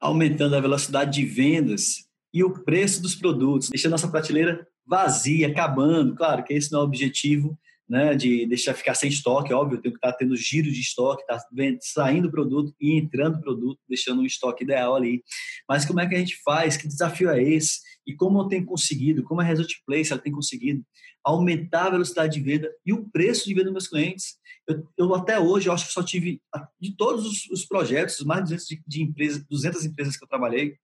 aumentando a velocidade de vendas e o preço dos produtos, deixando nossa prateleira vazia, acabando. Claro que esse não é o objetivo, né, de deixar ficar sem estoque, óbvio, tem que estar tendo giro de estoque, tá saindo produto e entrando produto, deixando um estoque ideal ali. Mas como é que a gente faz? Que desafio é esse? E como eu tenho conseguido, como a Result Place ela tem conseguido aumentar a velocidade de venda e o preço de venda dos meus clientes. Eu, eu até hoje, eu acho que só tive, de todos os, os projetos, mais de 200, de, de empresas, 200 empresas que eu trabalhei,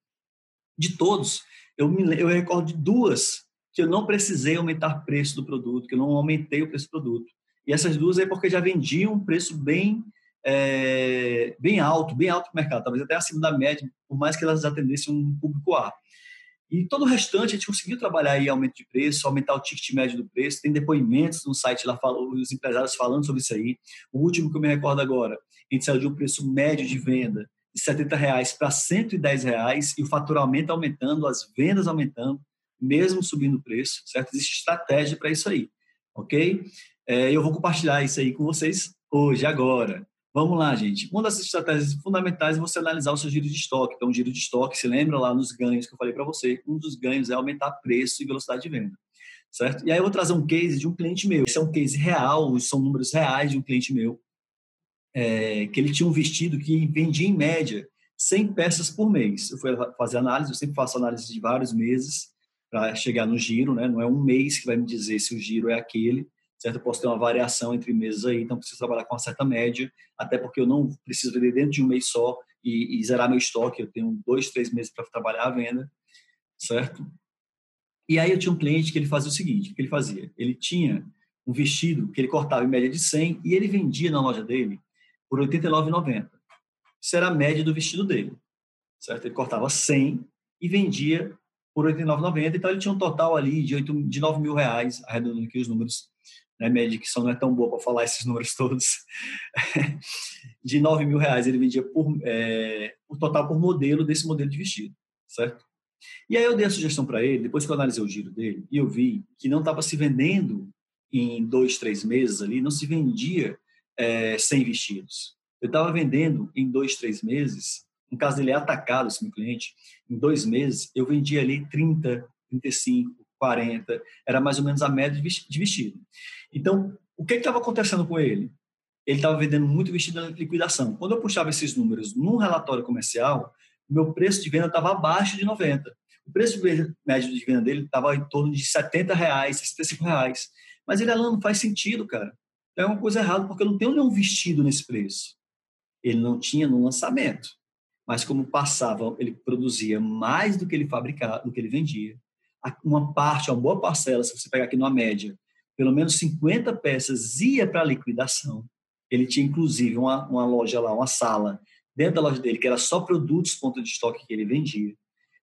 de todos, eu me eu recordo de duas que eu não precisei aumentar o preço do produto, que eu não aumentei o preço do produto. E essas duas é porque já vendiam um preço bem é, bem alto, bem alto para o mercado, talvez até acima da média, por mais que elas atendessem um público A. E todo o restante a gente conseguiu trabalhar aí aumento de preço, aumentar o ticket médio do preço. Tem depoimentos no site lá, os empresários falando sobre isso aí. O último que eu me recordo agora, a gente saiu de um preço médio de venda de 70 reais para 110 reais e o faturamento aumentando, as vendas aumentando, mesmo subindo o preço, certo? Existe estratégia para isso aí, ok? É, eu vou compartilhar isso aí com vocês hoje, agora. Vamos lá, gente. Uma das estratégias fundamentais é você analisar o seu giro de estoque. Então, giro de estoque, se lembra lá nos ganhos que eu falei para você, um dos ganhos é aumentar preço e velocidade de venda, certo? E aí eu vou trazer um case de um cliente meu. Esse é um case real, são números reais de um cliente meu, é, que ele tinha um vestido que vendia em média 100 peças por mês. Eu fui fazer análise, eu sempre faço análise de vários meses para chegar no giro, né? Não é um mês que vai me dizer se o giro é aquele certo? Eu posso ter uma variação entre meses aí, então preciso trabalhar com uma certa média, até porque eu não preciso vender dentro de um mês só e, e zerar meu estoque, eu tenho dois, três meses para trabalhar a venda, certo? E aí eu tinha um cliente que ele fazia o seguinte, o que ele fazia? Ele tinha um vestido que ele cortava em média de 100 e ele vendia na loja dele por R$ 89,90. Isso era a média do vestido dele, certo? Ele cortava 100 e vendia por R$ 89,90, então ele tinha um total ali de, 8, de 9 mil reais, arredondando aqui os números, né, minha dicção não é tão boa para falar esses números todos, de 9 mil reais ele vendia por, é, o total por modelo desse modelo de vestido, certo? E aí eu dei a sugestão para ele, depois que eu analisei o giro dele, e eu vi que não estava se vendendo em dois, três meses ali, não se vendia é, 100 vestidos. Eu estava vendendo em dois, três meses, no caso dele é atacado, esse meu cliente, em dois meses eu vendia ali 30, 35, 40, era mais ou menos a média de vestido. Então, o que estava acontecendo com ele? Ele estava vendendo muito vestido na liquidação. Quando eu puxava esses números num relatório comercial, meu preço de venda estava abaixo de 90. O preço médio de venda dele estava em torno de 70 reais, 65 reais. Mas ele, Alan, não faz sentido, cara. É uma coisa errada, porque eu não tenho nenhum vestido nesse preço. Ele não tinha no lançamento. Mas como passava, ele produzia mais do que ele fabricava, do que ele vendia. Uma parte, uma boa parcela, se você pegar aqui numa média, pelo menos 50 peças ia para liquidação. Ele tinha, inclusive, uma, uma loja lá, uma sala, dentro da loja dele, que era só produtos ponto de estoque que ele vendia.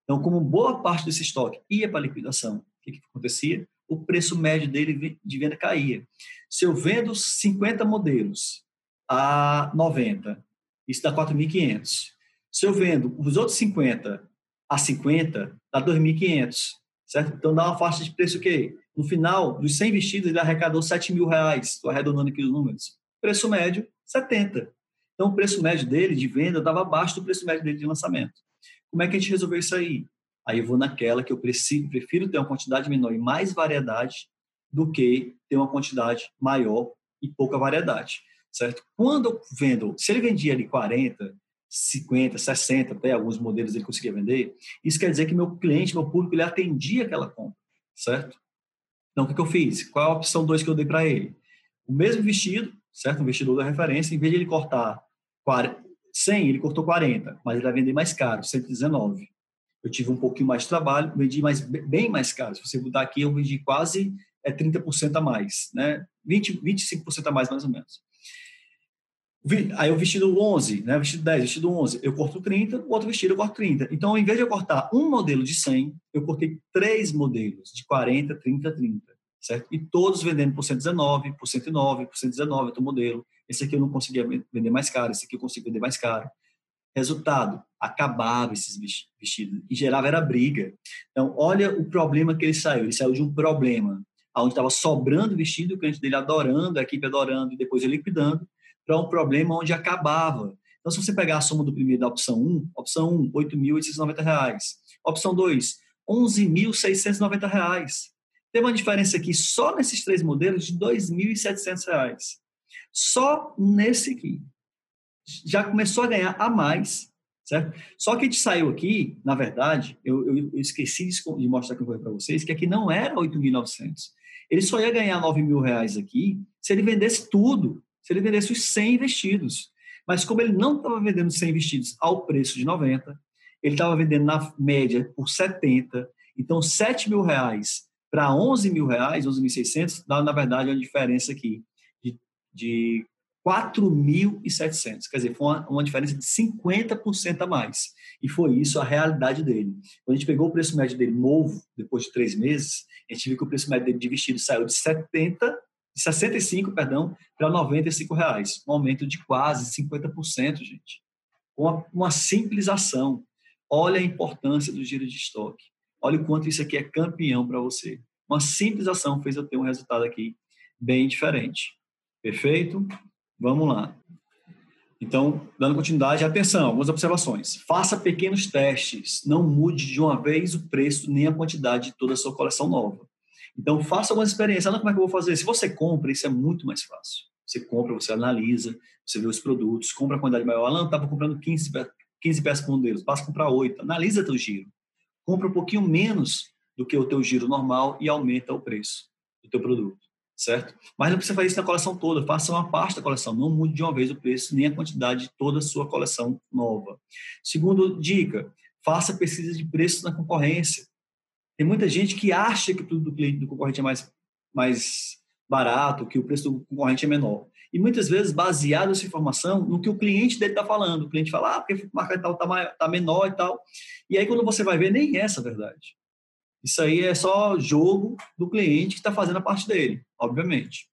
Então, como boa parte desse estoque ia para liquidação, o que, que acontecia? O preço médio dele de venda caía. Se eu vendo 50 modelos a 90, isso dá 4.500. Se eu vendo os outros 50 a 50, dá 2.500, certo? Então dá uma faixa de preço que no final, dos 100 vestidos, ele arrecadou 7 mil reais. Estou arredondando aqui os números. Preço médio, 70. Então, o preço médio dele de venda estava abaixo do preço médio dele de lançamento. Como é que a gente resolveu isso aí? Aí eu vou naquela que eu preciso, prefiro ter uma quantidade menor e mais variedade do que ter uma quantidade maior e pouca variedade, certo? Quando eu vendo, se ele vendia ali 40, 50, 60, até alguns modelos ele conseguia vender, isso quer dizer que meu cliente, meu público, ele atendia aquela compra, certo? Então, o que, que eu fiz? Qual a opção 2 que eu dei para ele? O mesmo vestido, certo? Um vestido da referência, em vez de ele cortar 40, 100, ele cortou 40, mas ele vai vender mais caro, 119. Eu tive um pouquinho mais de trabalho, vendi mais, bem mais caro. Se você mudar aqui, eu vendi quase é, 30% a mais, né? 20, 25% a mais, mais ou menos. Aí o vestido 11, né? Vestido 10, vestido 11, eu corto 30, o outro vestido eu corto 30. Então, ao invés de eu cortar um modelo de 100, eu cortei três modelos de 40, 30, 30, certo? E todos vendendo por 119, por 109, por 119, outro modelo. Esse aqui eu não conseguia vender mais caro, esse aqui eu consigo vender mais caro. Resultado, acabava esses vestidos e gerava era briga. Então, olha o problema que ele saiu. Ele saiu de um problema onde estava sobrando vestido, o cliente dele adorando, a equipe adorando, e depois ele liquidando, para um problema onde acabava. Então, se você pegar a soma do primeiro da opção 1, opção 1, R$ 8.890. Opção 2, R$ 11.690. Tem uma diferença aqui só nesses três modelos de R$ 2.700. Só nesse aqui. Já começou a ganhar a mais, certo? Só que a gente saiu aqui, na verdade, eu, eu, eu esqueci de mostrar aqui para vocês, que aqui não era 8.900. Ele só ia ganhar 9 mil reais aqui se ele vendesse tudo, se ele vendesse os 100 investidos. Mas como ele não estava vendendo 100 investidos ao preço de 90, ele estava vendendo na média por 70, então 7 mil reais para 11 mil reais, 11.600, dá na verdade uma diferença aqui de, de 4.700. Quer dizer, foi uma, uma diferença de 50% a mais. E foi isso a realidade dele. Quando a gente pegou o preço médio dele novo, depois de três meses, a gente viu que o preço médio dele de vestido saiu de 70, de 65, perdão, para 95 reais. Um aumento de quase 50%, gente. Uma, uma simples ação. Olha a importância do giro de estoque. Olha o quanto isso aqui é campeão para você. Uma simples ação fez eu ter um resultado aqui bem diferente. Perfeito? Vamos lá. Então, dando continuidade, atenção, algumas observações. Faça pequenos testes, não mude de uma vez o preço nem a quantidade de toda a sua coleção nova. Então, faça algumas experiências. Ah, como é que eu vou fazer? Se você compra, isso é muito mais fácil. Você compra, você analisa, você vê os produtos, compra a quantidade maior. Alan, estava comprando 15, 15 peças por modelo, passa a comprar 8. Analisa teu giro compra um pouquinho menos do que o teu giro normal e aumenta o preço do teu produto, certo? Mas não precisa fazer isso na coleção toda, faça uma parte da coleção, não mude de uma vez o preço nem a quantidade de toda a sua coleção nova. Segundo dica, faça pesquisa de preços na concorrência. Tem muita gente que acha que o produto do concorrente é mais, mais barato, que o preço do concorrente é menor. E muitas vezes baseado essa informação no que o cliente dele está falando. O cliente fala, ah, porque o marca tal está tá menor e tal. E aí, quando você vai ver, nem é essa a verdade. Isso aí é só jogo do cliente que está fazendo a parte dele, obviamente.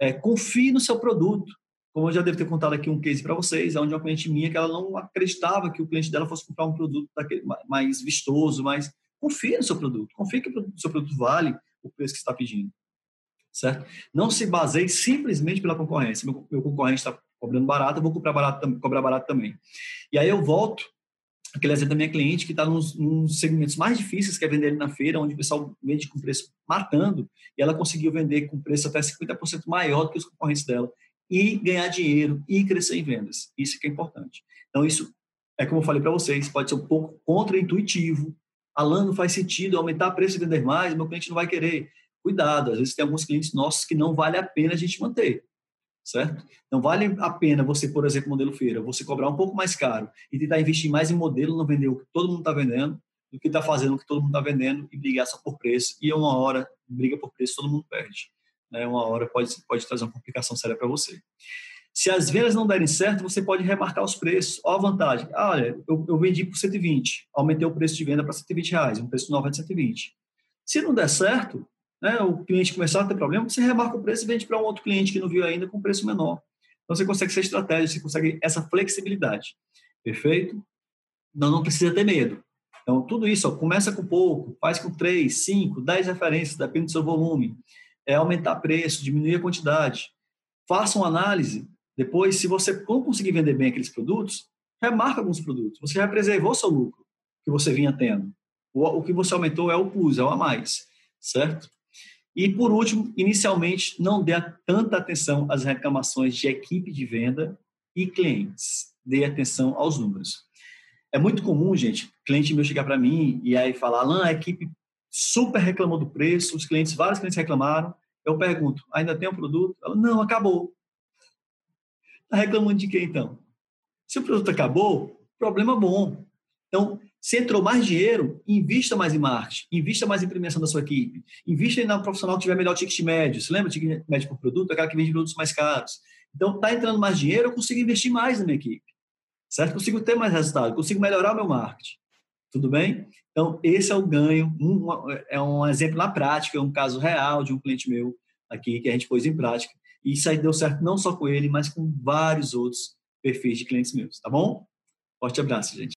É, confie no seu produto. Como eu já devo ter contado aqui um case para vocês, onde uma cliente minha que ela não acreditava que o cliente dela fosse comprar um produto daquele, mais vistoso, mais confie no seu produto. Confie que o seu produto vale o preço que está pedindo certo? Não se baseie simplesmente pela concorrência. Meu, meu concorrente está cobrando barato, eu vou cobrar barato, cobrar barato também. E aí eu volto aquele exemplo da minha cliente que está nos, nos, segmentos mais difíceis, que é vender ali na feira, onde o pessoal vende com preço matando, e ela conseguiu vender com preço até 50% maior do que os concorrentes dela, e ganhar dinheiro e crescer em vendas. Isso que é importante. Então, isso é como eu falei para vocês, pode ser um pouco contra-intuitivo. Alan, não faz sentido aumentar preço e vender mais, meu cliente não vai querer cuidado. Às vezes tem alguns clientes nossos que não vale a pena a gente manter, certo? Não vale a pena você, por exemplo, modelo feira, você cobrar um pouco mais caro e tentar investir mais em modelo, não vender o que todo mundo está vendendo, do que está fazendo o que todo mundo está vendendo e brigar só por preço. E uma hora, briga por preço, todo mundo perde. Né? Uma hora pode, pode trazer uma complicação séria para você. Se as vendas não derem certo, você pode remarcar os preços. Olha a vantagem. Ah, olha, eu, eu vendi por 120, aumentei o preço de venda para 120 reais, um preço é de 120. Se não der certo, né, o cliente começar a ter problema, você remarca o preço e vende para um outro cliente que não viu ainda com preço menor. Então você consegue ser estratégia, você consegue essa flexibilidade. Perfeito? Não, não precisa ter medo. Então, tudo isso, ó, começa com pouco, faz com 3, 5, 10 referências, depende do seu volume. É aumentar preço, diminuir a quantidade. Faça uma análise. Depois, se você não conseguir vender bem aqueles produtos, remarca alguns produtos. Você já preservou seu lucro que você vinha tendo. O, que você aumentou é o plus, é o a mais. Certo? E, por último, inicialmente, não dê tanta atenção às reclamações de equipe de venda e clientes. Dê atenção aos números. É muito comum, gente, cliente meu chegar para mim e aí falar, Alan, a equipe super reclamou do preço, os clientes, vários clientes reclamaram. Eu pergunto, ainda tem um produto? Ela, não, acabou. Está reclamando de quê, então? Se o produto acabou, problema bom. Então, se entrou mais dinheiro, invista mais em marketing, invista mais em premiação da sua equipe, invista um profissional que tiver melhor ticket médio. Você lembra o ticket médio por produto? Aquela que vende produtos mais caros. Então, está entrando mais dinheiro, eu consigo investir mais na minha equipe. Certo? Consigo ter mais resultado, consigo melhorar o meu marketing. Tudo bem? Então, esse é o ganho. Um, é um exemplo na prática, é um caso real de um cliente meu aqui que a gente pôs em prática. E isso aí deu certo não só com ele, mas com vários outros perfis de clientes meus. Tá bom? Forte abraço, gente.